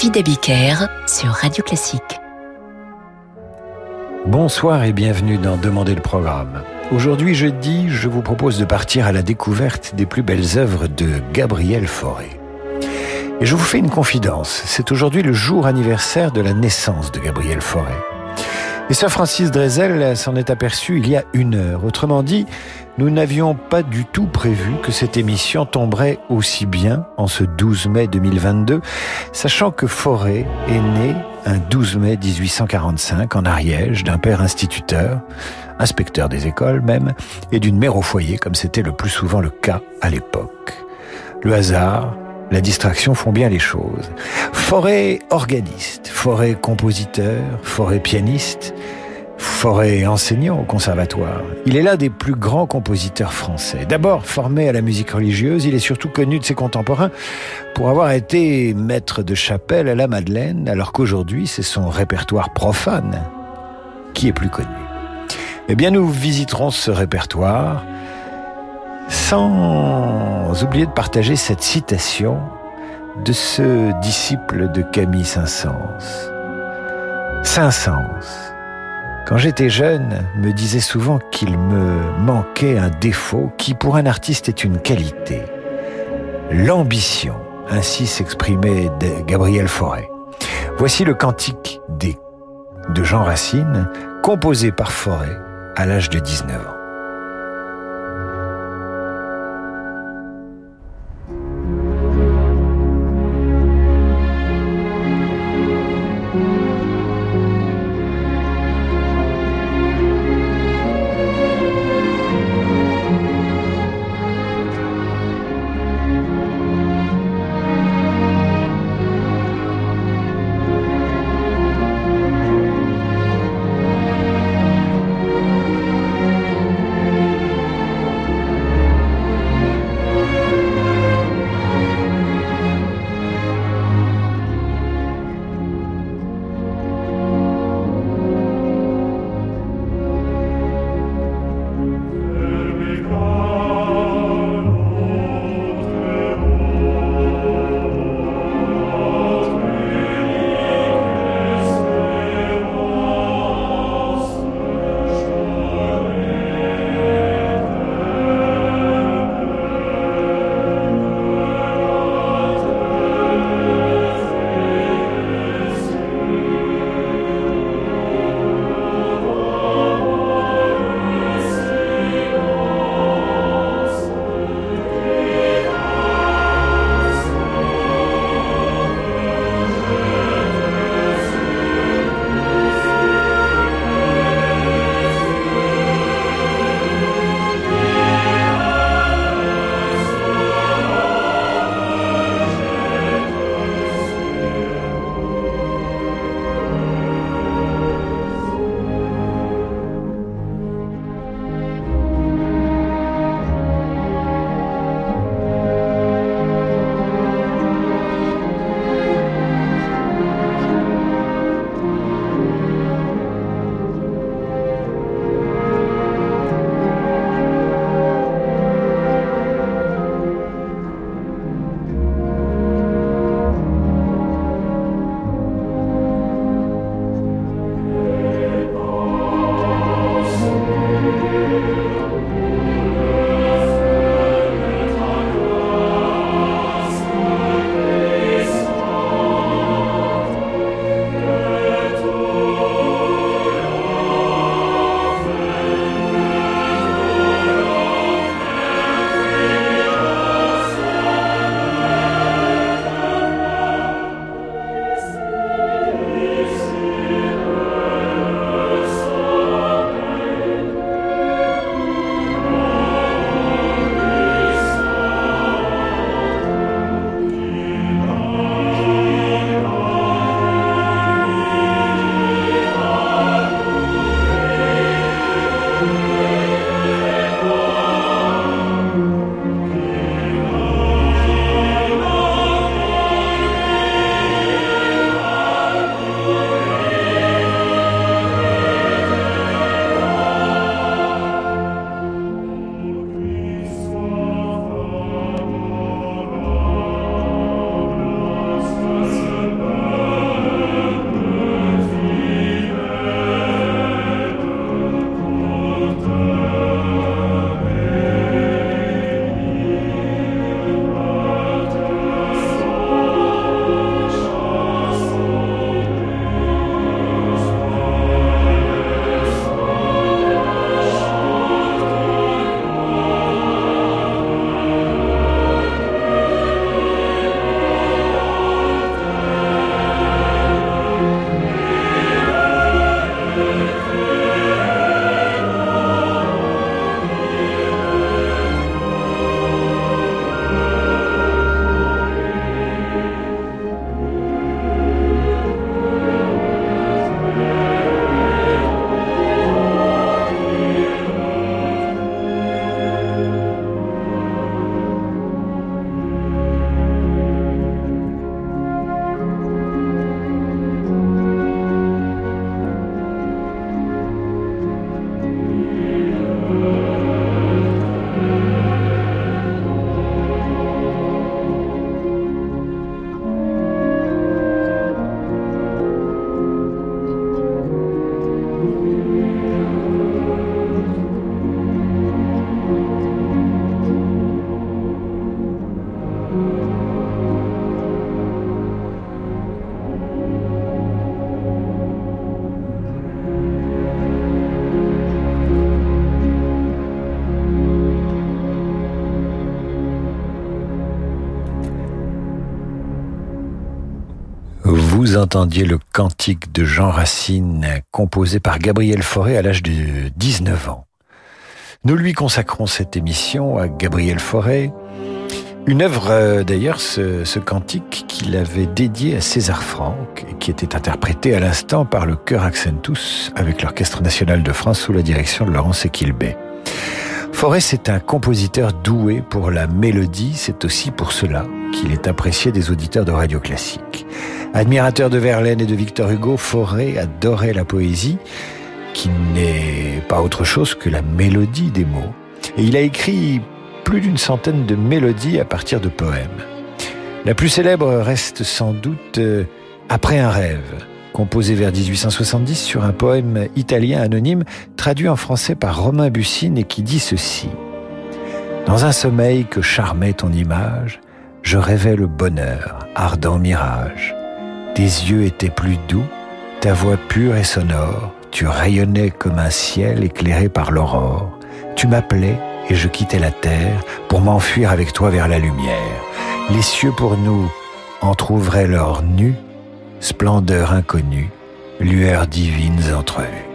David Abiker sur Radio Classique. Bonsoir et bienvenue dans Demander le programme. Aujourd'hui jeudi, je vous propose de partir à la découverte des plus belles œuvres de Gabriel Fauré. Et je vous fais une confidence, c'est aujourd'hui le jour anniversaire de la naissance de Gabriel Fauré. Et Sir Francis Drezel s'en est aperçu il y a une heure. Autrement dit, nous n'avions pas du tout prévu que cette émission tomberait aussi bien en ce 12 mai 2022, sachant que Forêt est né un 12 mai 1845 en Ariège d'un père instituteur, inspecteur des écoles même, et d'une mère au foyer comme c'était le plus souvent le cas à l'époque. Le hasard, la distraction font bien les choses. Forêt organiste, Forêt compositeur, Forêt pianiste, Forêt enseignant au conservatoire. Il est l'un des plus grands compositeurs français. D'abord formé à la musique religieuse, il est surtout connu de ses contemporains pour avoir été maître de chapelle à la Madeleine, alors qu'aujourd'hui c'est son répertoire profane qui est plus connu. Eh bien nous visiterons ce répertoire sans oublier de partager cette citation de ce disciple de Camille Saint-Saëns. Saint-Saëns, quand j'étais jeune, me disait souvent qu'il me manquait un défaut qui pour un artiste est une qualité. L'ambition, ainsi s'exprimait Gabriel Fauré. Voici le cantique des de Jean Racine, composé par Fauré à l'âge de 19 ans. Vous entendiez le cantique de Jean Racine composé par Gabriel Fauré à l'âge de 19 ans. Nous lui consacrons cette émission à Gabriel Fauré, une œuvre euh, d'ailleurs, ce, cantique qu'il avait dédié à César Franck et qui était interprété à l'instant par le chœur Accentus avec l'Orchestre national de France sous la direction de Laurence Equilbé. Forest est un compositeur doué pour la mélodie, c'est aussi pour cela qu'il est apprécié des auditeurs de radio classique. Admirateur de Verlaine et de Victor Hugo, Forêt adorait la poésie, qui n'est pas autre chose que la mélodie des mots. Et il a écrit plus d'une centaine de mélodies à partir de poèmes. La plus célèbre reste sans doute euh, Après un rêve, composé vers 1870 sur un poème italien anonyme traduit en français par Romain Bussine et qui dit ceci. Dans un sommeil que charmait ton image, je rêvais le bonheur, ardent mirage. Tes yeux étaient plus doux, ta voix pure et sonore, tu rayonnais comme un ciel éclairé par l'aurore. Tu m'appelais et je quittais la terre pour m'enfuir avec toi vers la lumière. Les cieux pour nous entr'ouvraient leurs nus, splendeur inconnue, lueurs divines entrevues.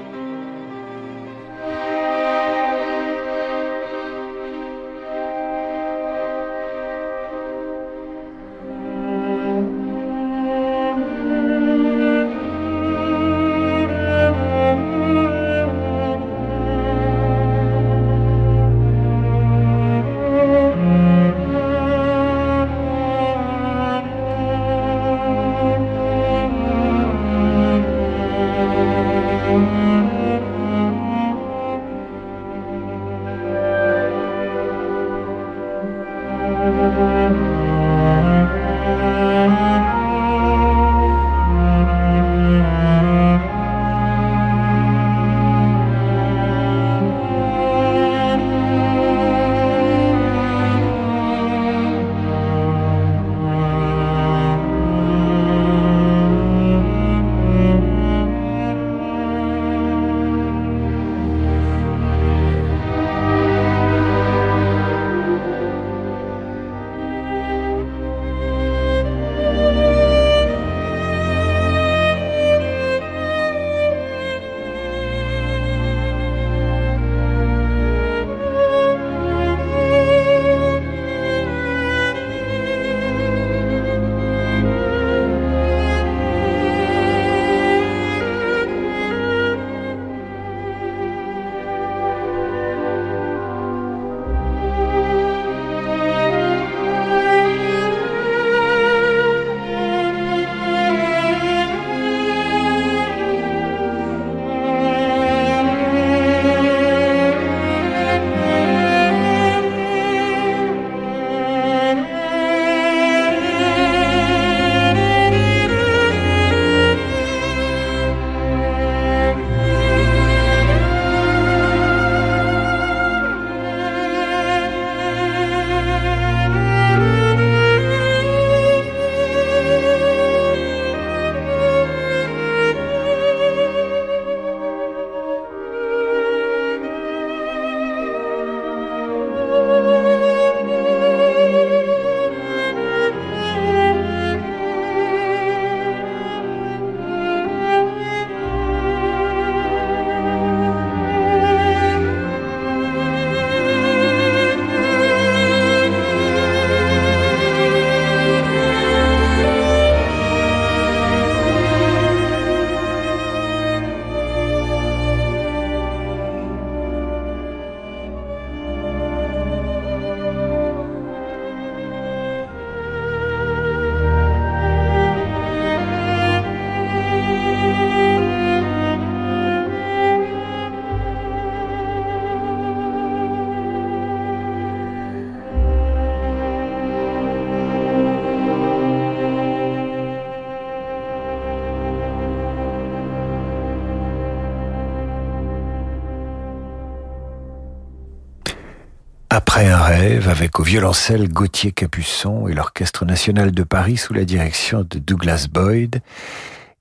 Violoncelle Gauthier Capuçon et l'Orchestre national de Paris sous la direction de Douglas Boyd.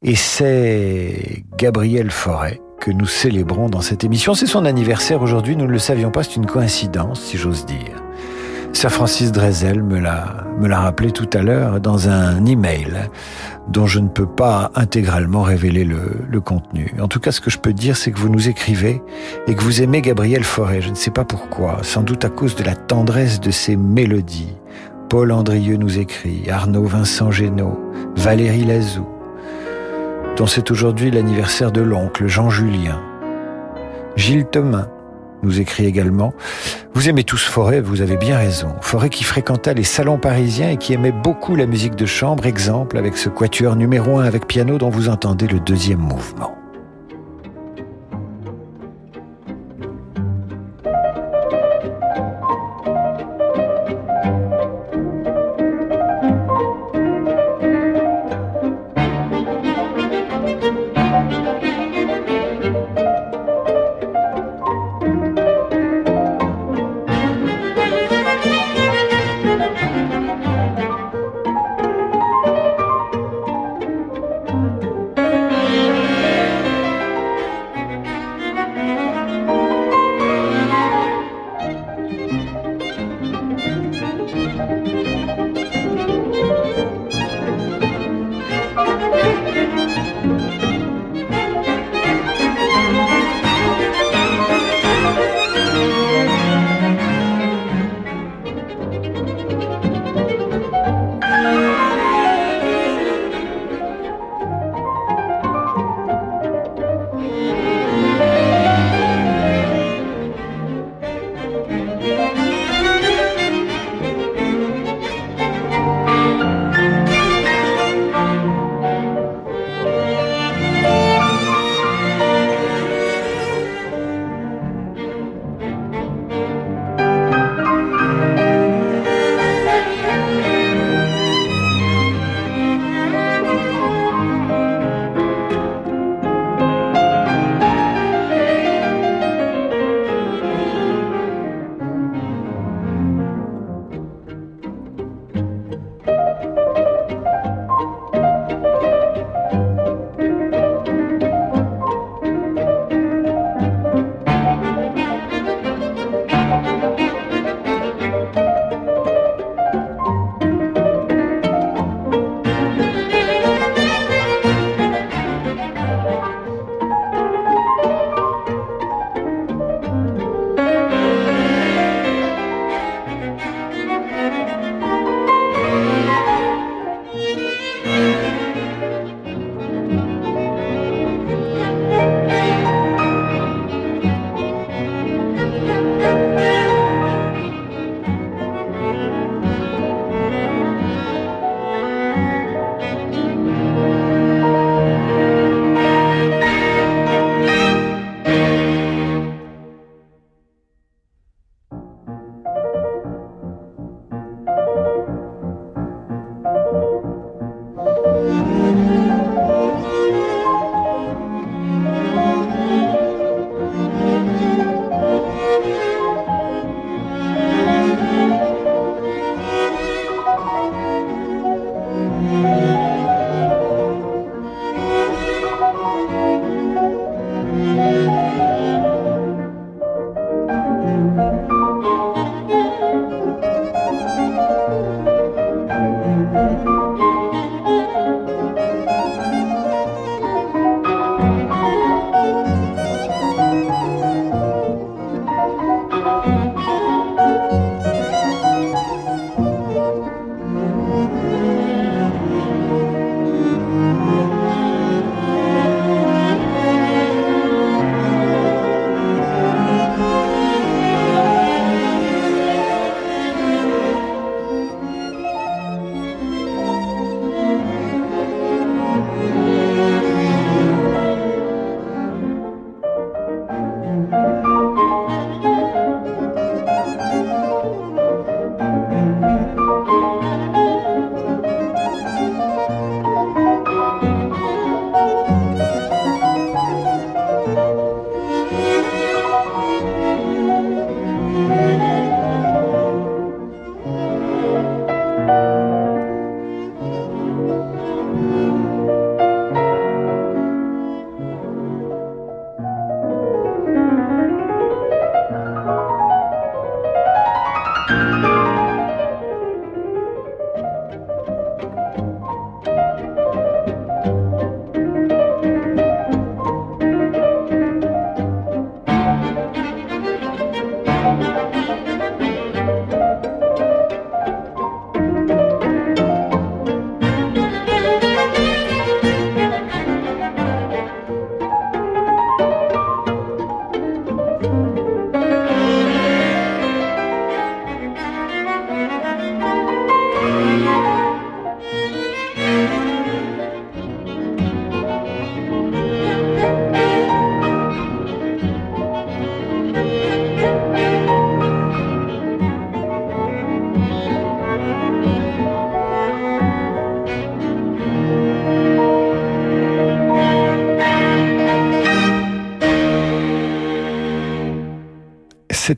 Et c'est Gabriel Forêt que nous célébrons dans cette émission. C'est son anniversaire aujourd'hui, nous ne le savions pas, c'est une coïncidence, si j'ose dire. Sir Francis Drezel me l'a, me l'a rappelé tout à l'heure dans un email dont je ne peux pas intégralement révéler le, contenu. En tout cas, ce que je peux dire, c'est que vous nous écrivez et que vous aimez Gabriel Forêt. Je ne sais pas pourquoi, sans doute à cause de la tendresse de ses mélodies. Paul Andrieux nous écrit, Arnaud Vincent Génaud, Valérie Lazou, dont c'est aujourd'hui l'anniversaire de l'oncle Jean-Julien. Gilles Thomas nous écrit également Vous aimez tous Forêt, vous avez bien raison. Forêt qui fréquenta les salons parisiens et qui aimait beaucoup la musique de chambre, exemple avec ce quatuor numéro un avec piano dont vous entendez le deuxième mouvement.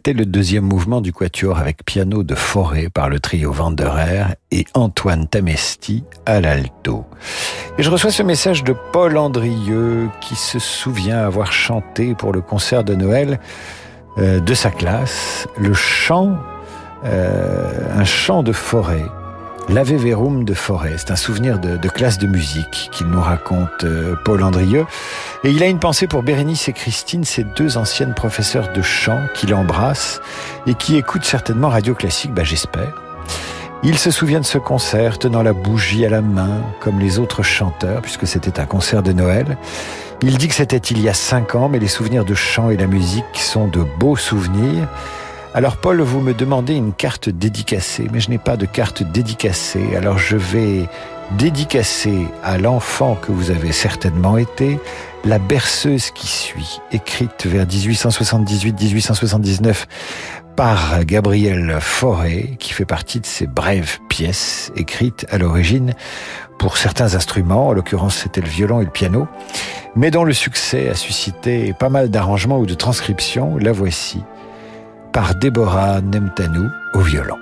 C'était le deuxième mouvement du quatuor avec piano de Forêt par le trio Vanderer et Antoine Tamesti à l'alto. Et je reçois ce message de Paul Andrieux qui se souvient avoir chanté pour le concert de Noël euh, de sa classe le chant, euh, un chant de forêt L'Ave Verum de Forêt. C'est un souvenir de, classe de musique qu'il nous raconte euh, Paul Andrieux. Et il a une pensée pour Bérénice et Christine, ces deux anciennes professeurs de chant qu'il embrasse et qui écoutent certainement Radio Classique, bah, j'espère. Il se souvient de ce concert tenant la bougie à la main, comme les autres chanteurs, puisque c'était un concert de Noël. Il dit que c'était il y a cinq ans, mais les souvenirs de chant et la musique sont de beaux souvenirs. Alors Paul, vous me demandez une carte dédicacée, mais je n'ai pas de carte dédicacée. Alors je vais dédicacer à l'enfant que vous avez certainement été La berceuse qui suit, écrite vers 1878-1879 par Gabriel Fauré, qui fait partie de ces brèves pièces écrites à l'origine pour certains instruments, en l'occurrence c'était le violon et le piano, mais dont le succès a suscité pas mal d'arrangements ou de transcriptions. La voici par Déborah Nemtanou au violon.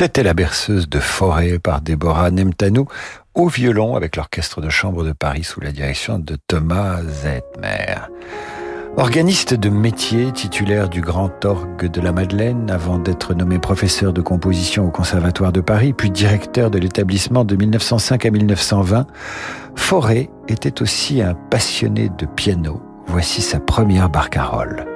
C'était la berceuse de forêt par Déborah Nemtanou au violon avec l'orchestre de chambre de Paris sous la direction de Thomas Zetmer. Organiste de métier, titulaire du Grand Orgue de la Madeleine, avant d'être nommé professeur de composition au Conservatoire de Paris, puis directeur de l'établissement de 1905 à 1920, Forêt était aussi un passionné de piano. Voici sa première barcarolle.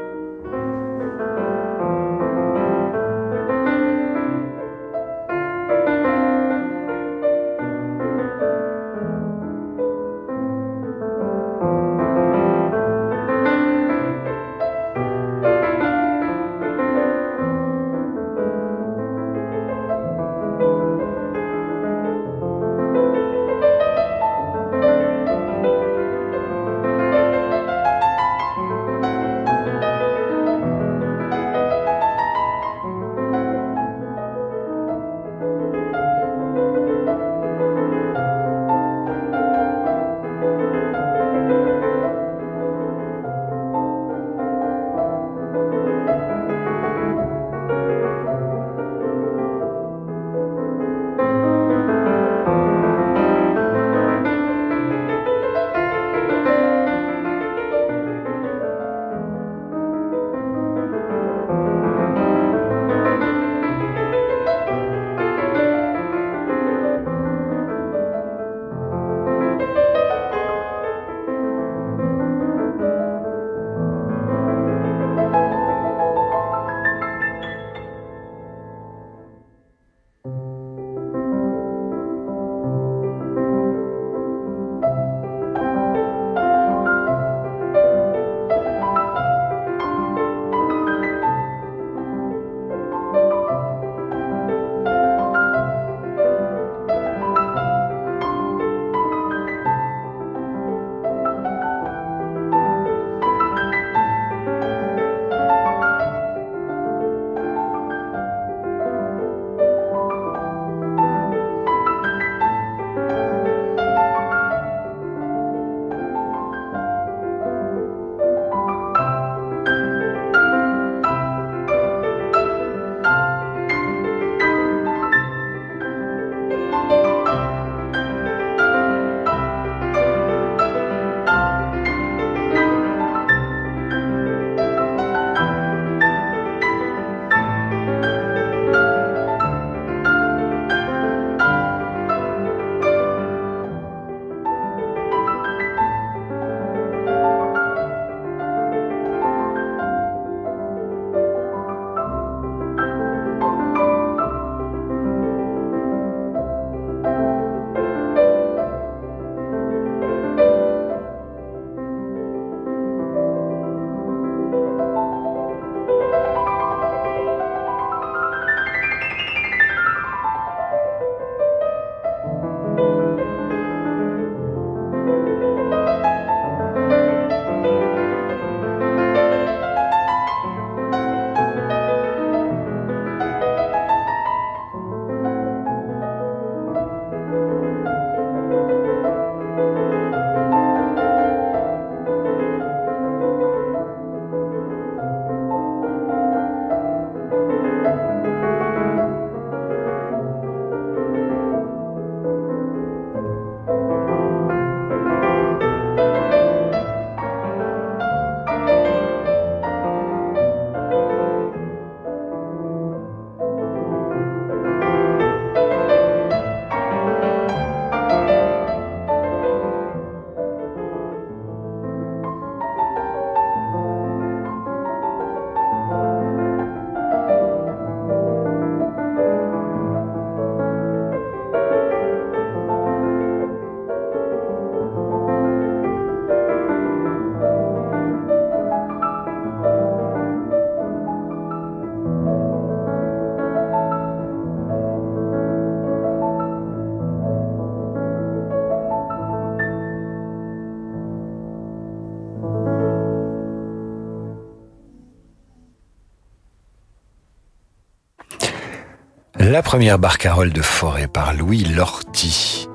La première barcarolle de forêt par Louis Lorty.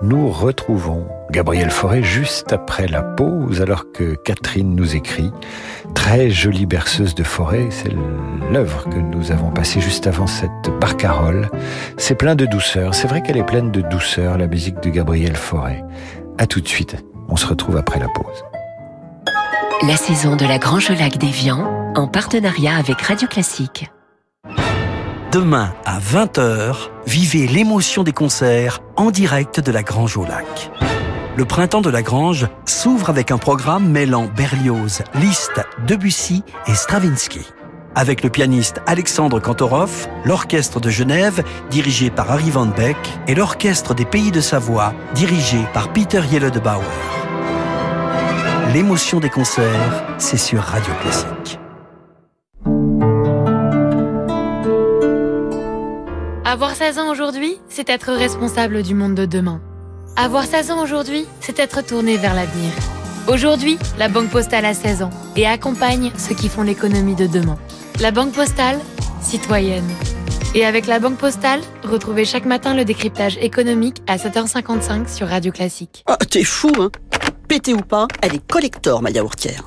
nous retrouvons Gabriel Forêt juste après la pause, alors que Catherine nous écrit. Très jolie berceuse de forêt, c'est l'œuvre que nous avons passée juste avant cette barcarolle. C'est plein de douceur, c'est vrai qu'elle est pleine de douceur, la musique de Gabriel Forêt. À tout de suite, on se retrouve après la pause. La saison de la Grange Lac d'Evian, en partenariat avec Radio Classique. Demain à 20h, vivez l'émotion des concerts en direct de la Grange au Lac. Le printemps de la Grange s'ouvre avec un programme mêlant Berlioz, Liszt, Debussy et Stravinsky. Avec le pianiste Alexandre Kantorov, l'orchestre de Genève, dirigé par Harry Van Beck, et l'orchestre des Pays de Savoie, dirigé par Peter Bauer. L'émotion des concerts, c'est sur Radio Classique. Avoir 16 ans aujourd'hui, c'est être responsable du monde de demain. Avoir 16 ans aujourd'hui, c'est être tourné vers l'avenir. Aujourd'hui, la Banque Postale a 16 ans et accompagne ceux qui font l'économie de demain. La Banque Postale, citoyenne. Et avec la Banque Postale, retrouvez chaque matin le décryptage économique à 7h55 sur Radio Classique. Ah, t'es fou, hein? Pété ou pas, elle est collector, ma yaourtière.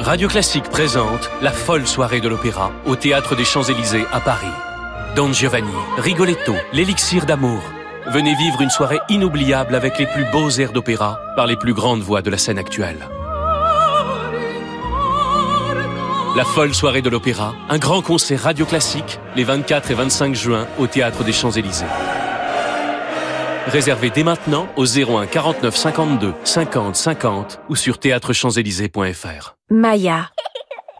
Radio Classique présente la folle soirée de l'opéra au Théâtre des Champs-Élysées à Paris. Don Giovanni, Rigoletto, l'élixir d'amour. Venez vivre une soirée inoubliable avec les plus beaux airs d'opéra par les plus grandes voix de la scène actuelle. La folle soirée de l'opéra, un grand concert radio classique les 24 et 25 juin au Théâtre des Champs-Élysées. Réservez dès maintenant au 01 49 52 50 50 ou sur théâtrechamps-élysées.fr. Maya,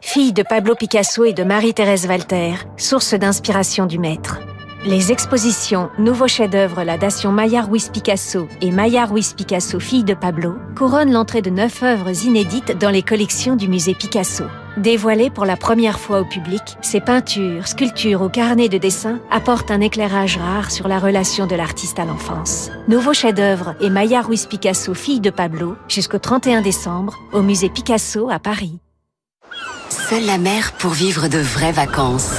fille de Pablo Picasso et de Marie-Thérèse Walter, source d'inspiration du maître. Les expositions Nouveau chef-d'œuvre La Dation Maya Ruiz Picasso et Maya Ruiz Picasso, fille de Pablo, couronnent l'entrée de neuf œuvres inédites dans les collections du musée Picasso. Dévoilées pour la première fois au public, ces peintures, sculptures ou carnets de dessin apportent un éclairage rare sur la relation de l'artiste à l'enfance. Nouveau chef-d'œuvre et Maya Ruiz Picasso, fille de Pablo, jusqu'au 31 décembre, au musée Picasso à Paris. Seule la mer pour vivre de vraies vacances.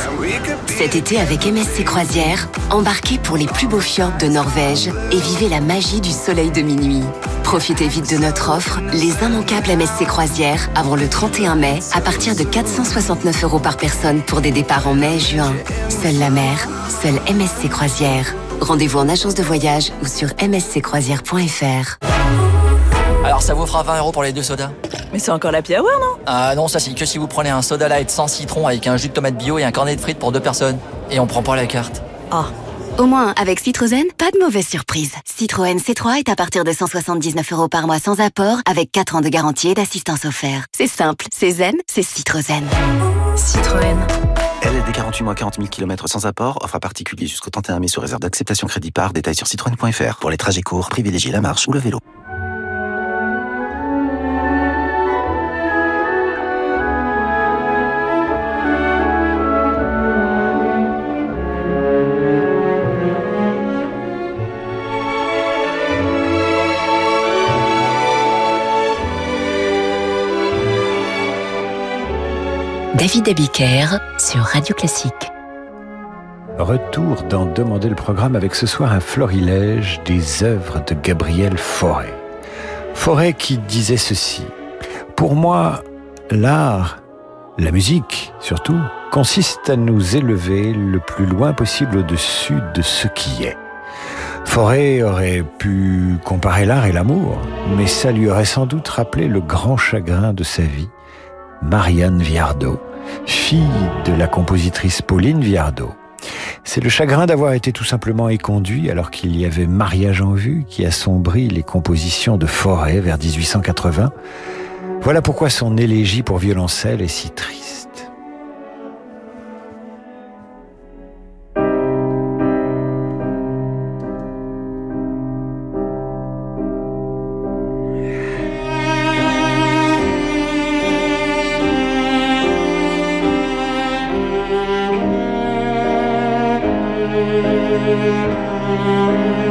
Cet été avec MSC Croisière, embarquez pour les plus beaux fjords de Norvège et vivez la magie du soleil de minuit. Profitez vite de notre offre, les immanquables MSC Croisière, avant le 31 mai, à partir de 469 euros par personne pour des départs en mai juin. Seule la mer, seule MSC Croisière. Rendez-vous en agence de voyage ou sur msccroisière.fr. Alors ça vous fera 20 euros pour les deux sodas Mais c'est encore la hour, non? Ah non, ça c'est que si vous prenez un soda light sans citron avec un jus de tomate bio et un cornet de frites pour deux personnes. Et on prend pas la carte. Ah. Au moins, avec Citroën, pas de mauvaise surprise. Citroën C3 est à partir de 179 euros par mois sans apport, avec 4 ans de garantie et d'assistance offerte. C'est simple, c'est zen, c'est Citroën. Citroën. LLD 48 mois 40 000 km sans apport, offre à particulier jusqu'au 31 mai sous réserve d'acceptation crédit par, détail sur citroën.fr. Pour les trajets courts, privilégiez la marche ou le vélo. David Abiker sur Radio Classique. Retour dans Demander le programme avec ce soir un florilège des œuvres de Gabriel Fauré. Fauré qui disait ceci. Pour moi, l'art, la musique surtout, consiste à nous élever le plus loin possible au-dessus de ce qui est. Fauré aurait pu comparer l'art et l'amour, mais ça lui aurait sans doute rappelé le grand chagrin de sa vie, Marianne Viardot, fille de la compositrice Pauline Viardot. C'est le chagrin d'avoir été tout simplement éconduit alors qu'il y avait mariage en vue qui assombrit les compositions de Forêt vers 1880. Voilà pourquoi son élégie pour violoncelle est si triste. Amen.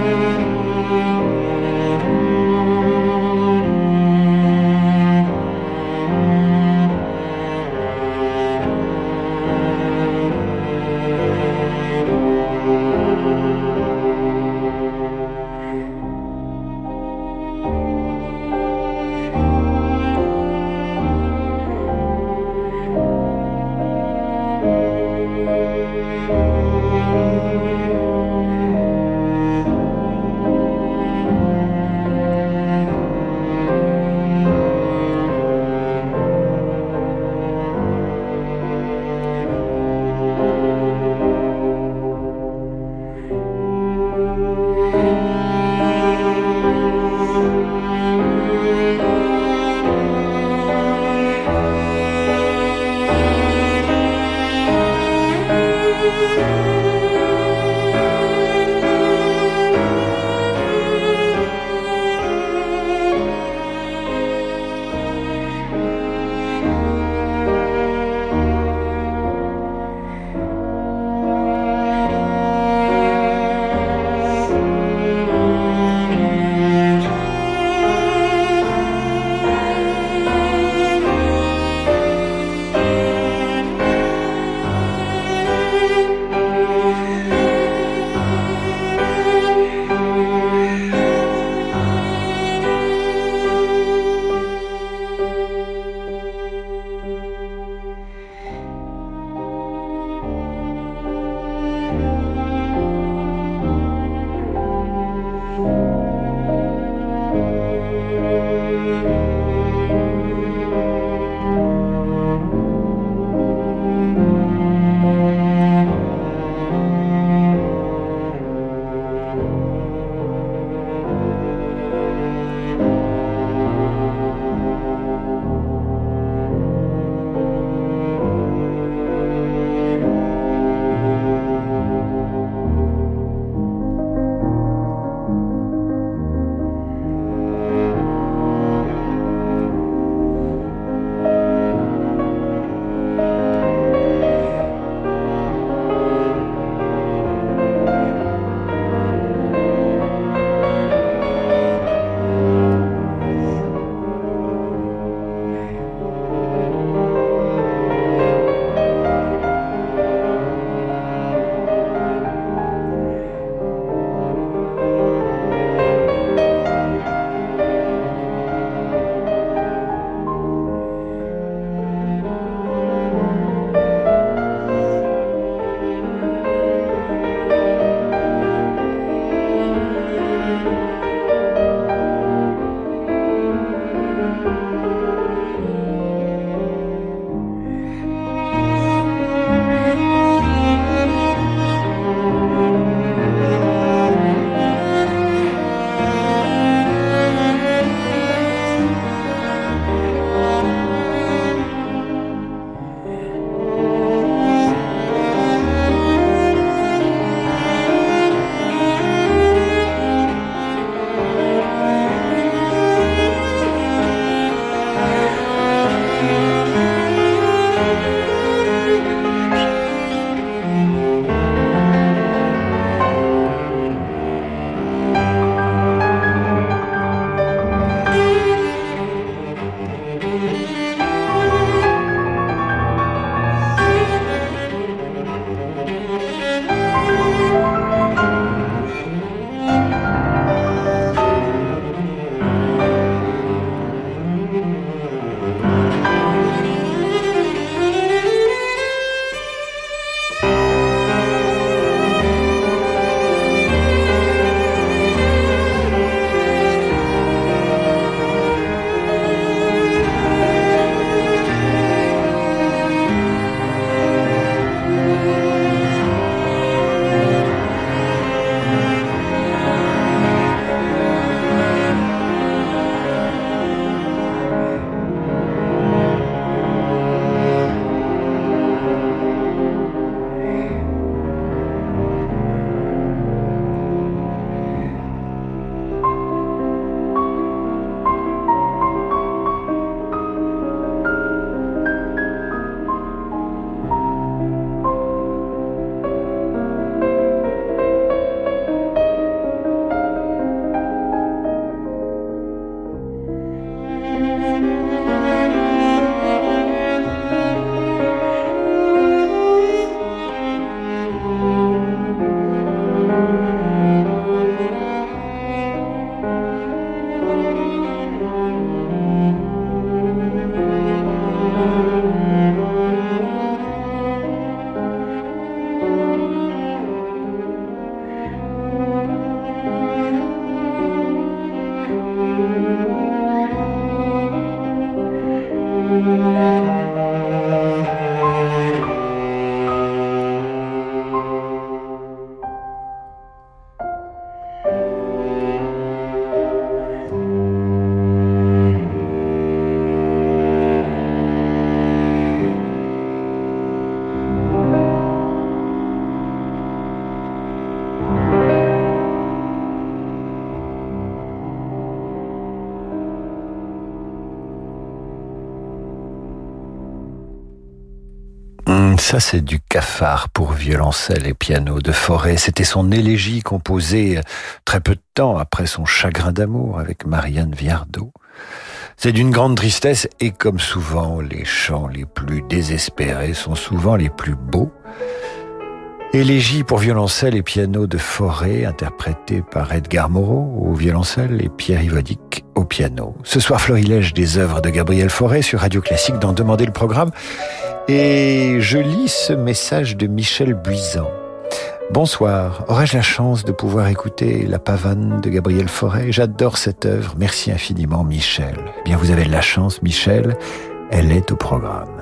Ça, c'est du cafard pour violoncelle et piano de Forêt. C'était son élégie composée très peu de temps après son chagrin d'amour avec Marianne Viardot. C'est d'une grande tristesse et comme souvent, les chants les plus désespérés sont souvent les plus beaux. Élégie pour violoncelle et piano de Forêt, interprétée par Edgar Moreau au violoncelle et Pierre Ivodic au piano. Ce soir, florilège des œuvres de Gabriel Forêt sur Radio Classique dans Demander le programme. Et je lis ce message de Michel Buisan. Bonsoir, aurais-je la chance de pouvoir écouter La pavane de Gabriel Forêt J'adore cette œuvre, merci infiniment Michel. Eh bien, vous avez de la chance Michel, elle est au programme.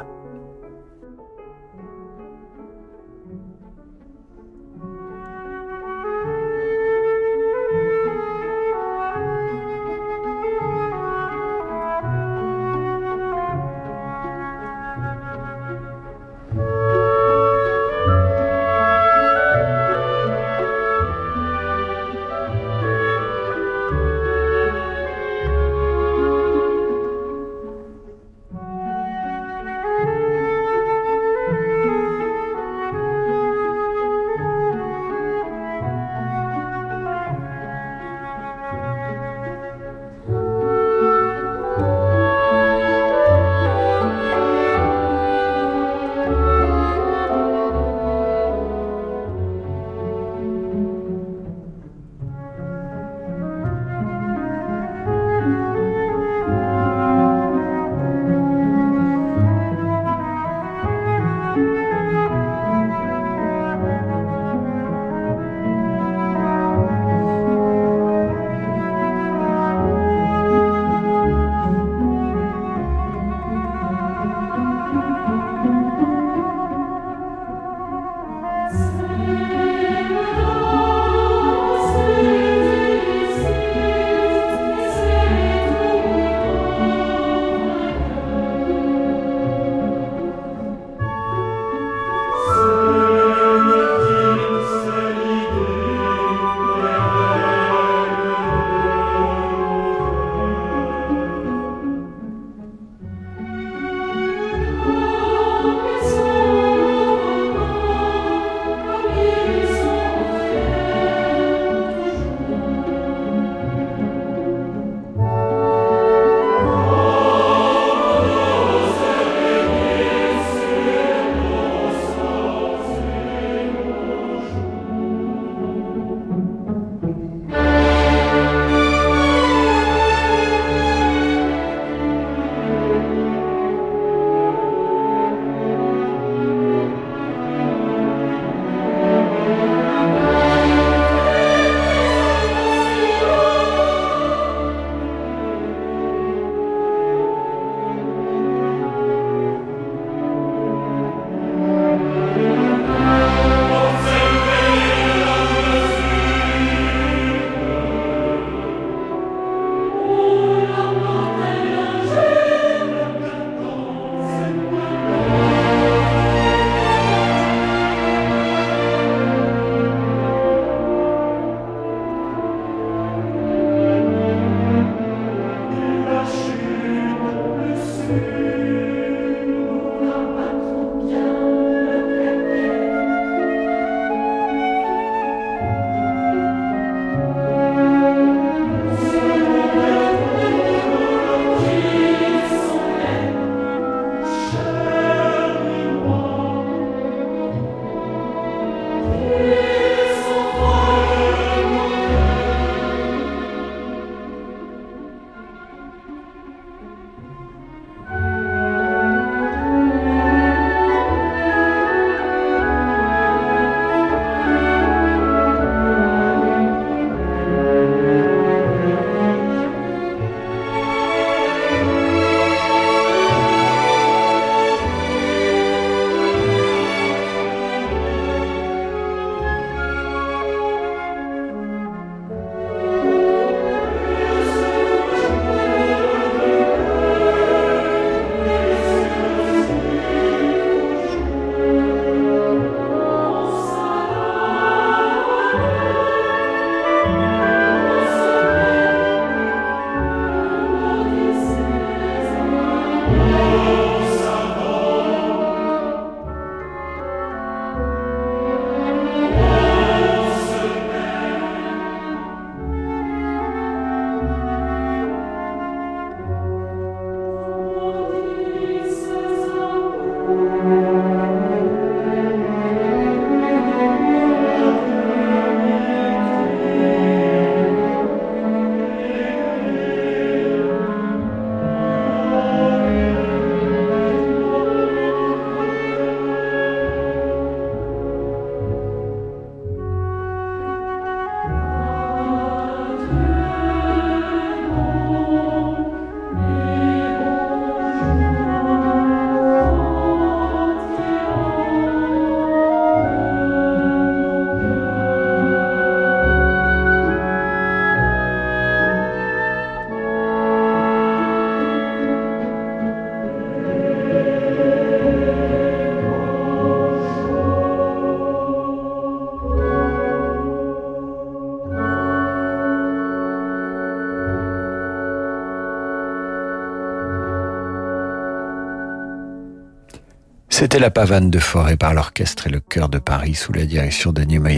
C'était la pavane de forêt par l'orchestre et le chœur de Paris sous la direction de Nîmes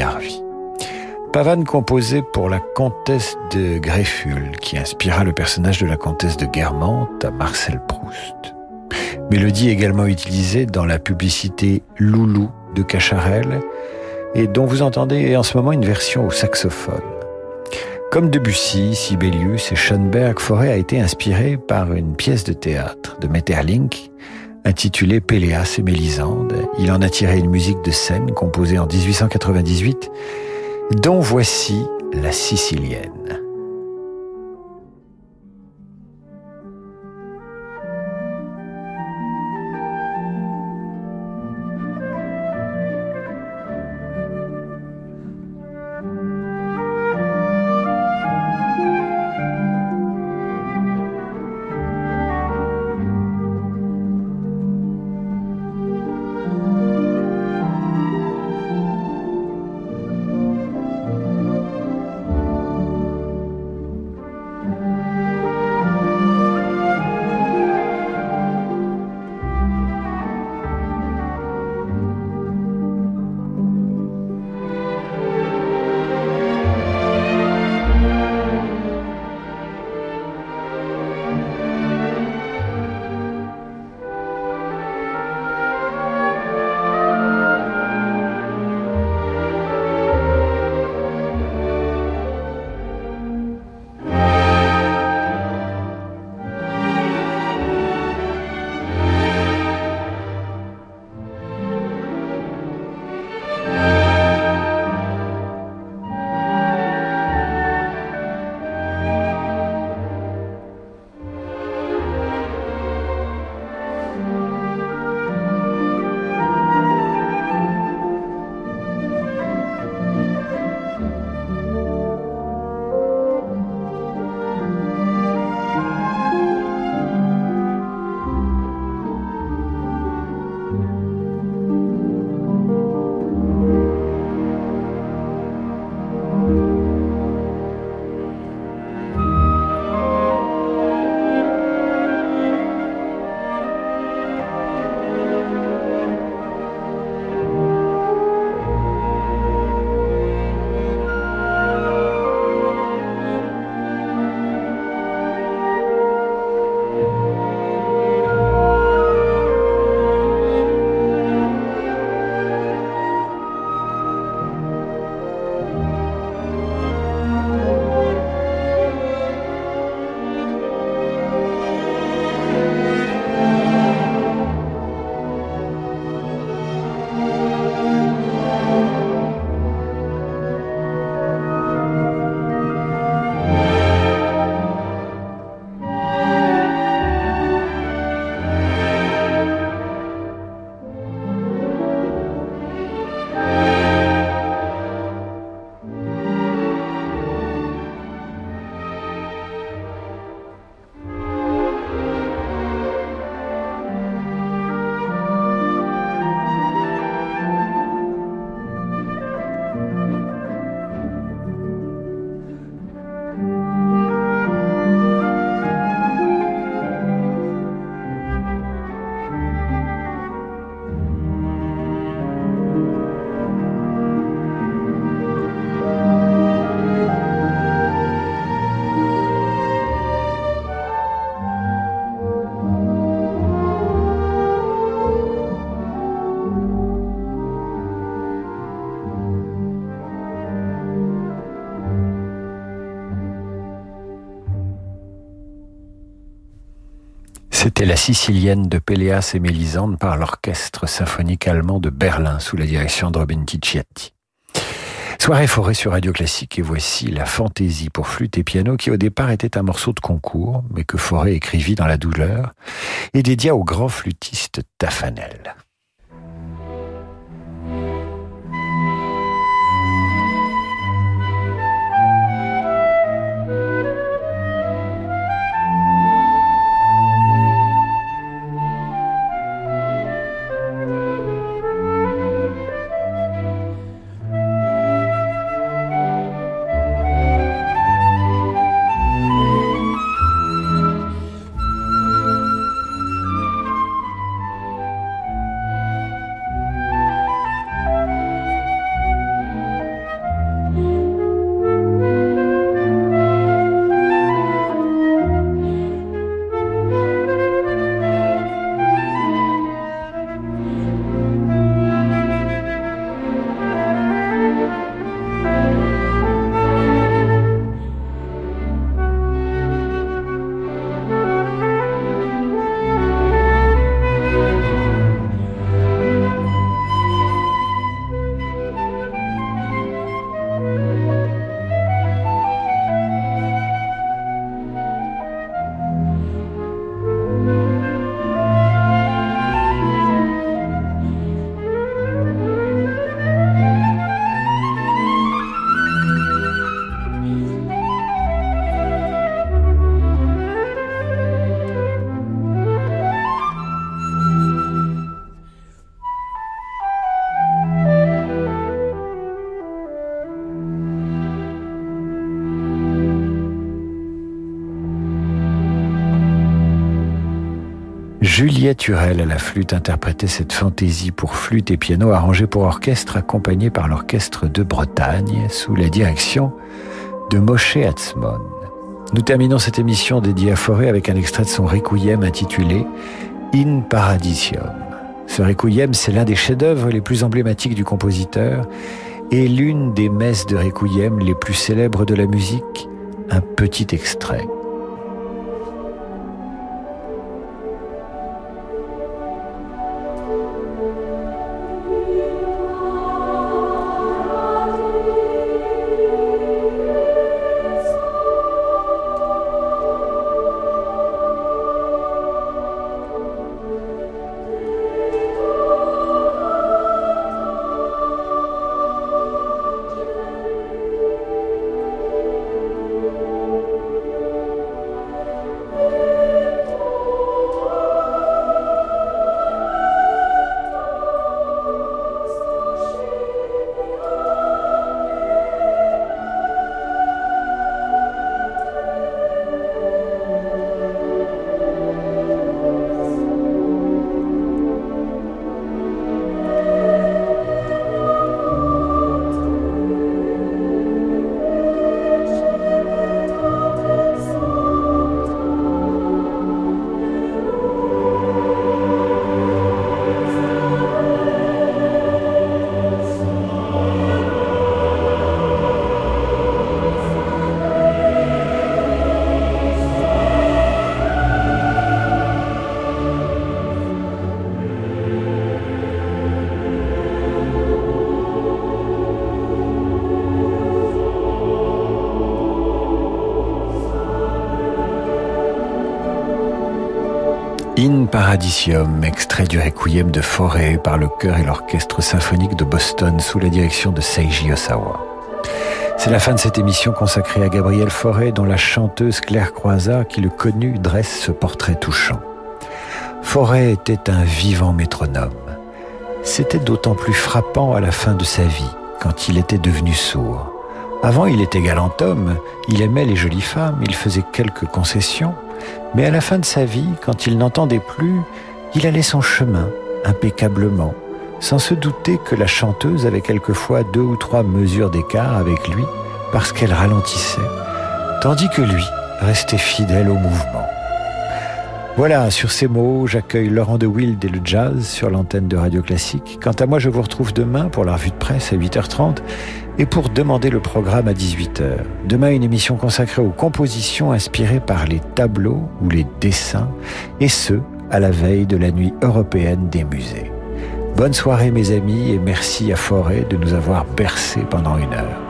Pavane composée pour la comtesse de Grefful, qui inspira le personnage de la comtesse de Guermantes à Marcel Proust. Mélodie également utilisée dans la publicité Loulou de Cacharel et dont vous entendez en ce moment une version au saxophone. Comme Debussy, Sibelius et Schoenberg, Forêt a été inspiré par une pièce de théâtre de Metterlink intitulée Péléas et Mélisande. Il en a tiré une musique de scène composée en 1898, dont voici la sicilienne. La Sicilienne de Péléas et Mélisande par l'orchestre symphonique allemand de Berlin sous la direction de Robin Ticciati. Soirée forêt sur Radio Classique et voici la fantaisie pour flûte et piano qui au départ était un morceau de concours mais que Forêt écrivit dans la douleur et dédia au grand flûtiste Tafanel. Juliette Hurel à la flûte interprétait cette fantaisie pour flûte et piano arrangée pour orchestre accompagnée par l'orchestre de Bretagne sous la direction de Moshe Hatzmon. Nous terminons cette émission dédiée à Forêt avec un extrait de son requiem intitulé In Paradisium. Ce requiem, c'est l'un des chefs-d'œuvre les plus emblématiques du compositeur et l'une des messes de requiem les plus célèbres de la musique. Un petit extrait. In Paradisium, extrait du Requiem de Forêt par le chœur et l'orchestre symphonique de Boston sous la direction de Seiji Osawa. C'est la fin de cette émission consacrée à Gabriel Forêt dont la chanteuse Claire Croizat qui le connut dresse ce portrait touchant. Forêt était un vivant métronome. C'était d'autant plus frappant à la fin de sa vie, quand il était devenu sourd. Avant, il était galant homme, il aimait les jolies femmes, il faisait quelques concessions, mais à la fin de sa vie, quand il n'entendait plus, il allait son chemin, impeccablement, sans se douter que la chanteuse avait quelquefois deux ou trois mesures d'écart avec lui parce qu'elle ralentissait, tandis que lui restait fidèle au mouvement. Voilà, sur ces mots, j'accueille Laurent de Wild et le jazz sur l'antenne de Radio Classique. Quant à moi, je vous retrouve demain pour la revue de presse à 8h30 et pour demander le programme à 18h. Demain, une émission consacrée aux compositions inspirées par les tableaux ou les dessins, et ce, à la veille de la nuit européenne des musées. Bonne soirée mes amis et merci à Forêt de nous avoir bercés pendant une heure.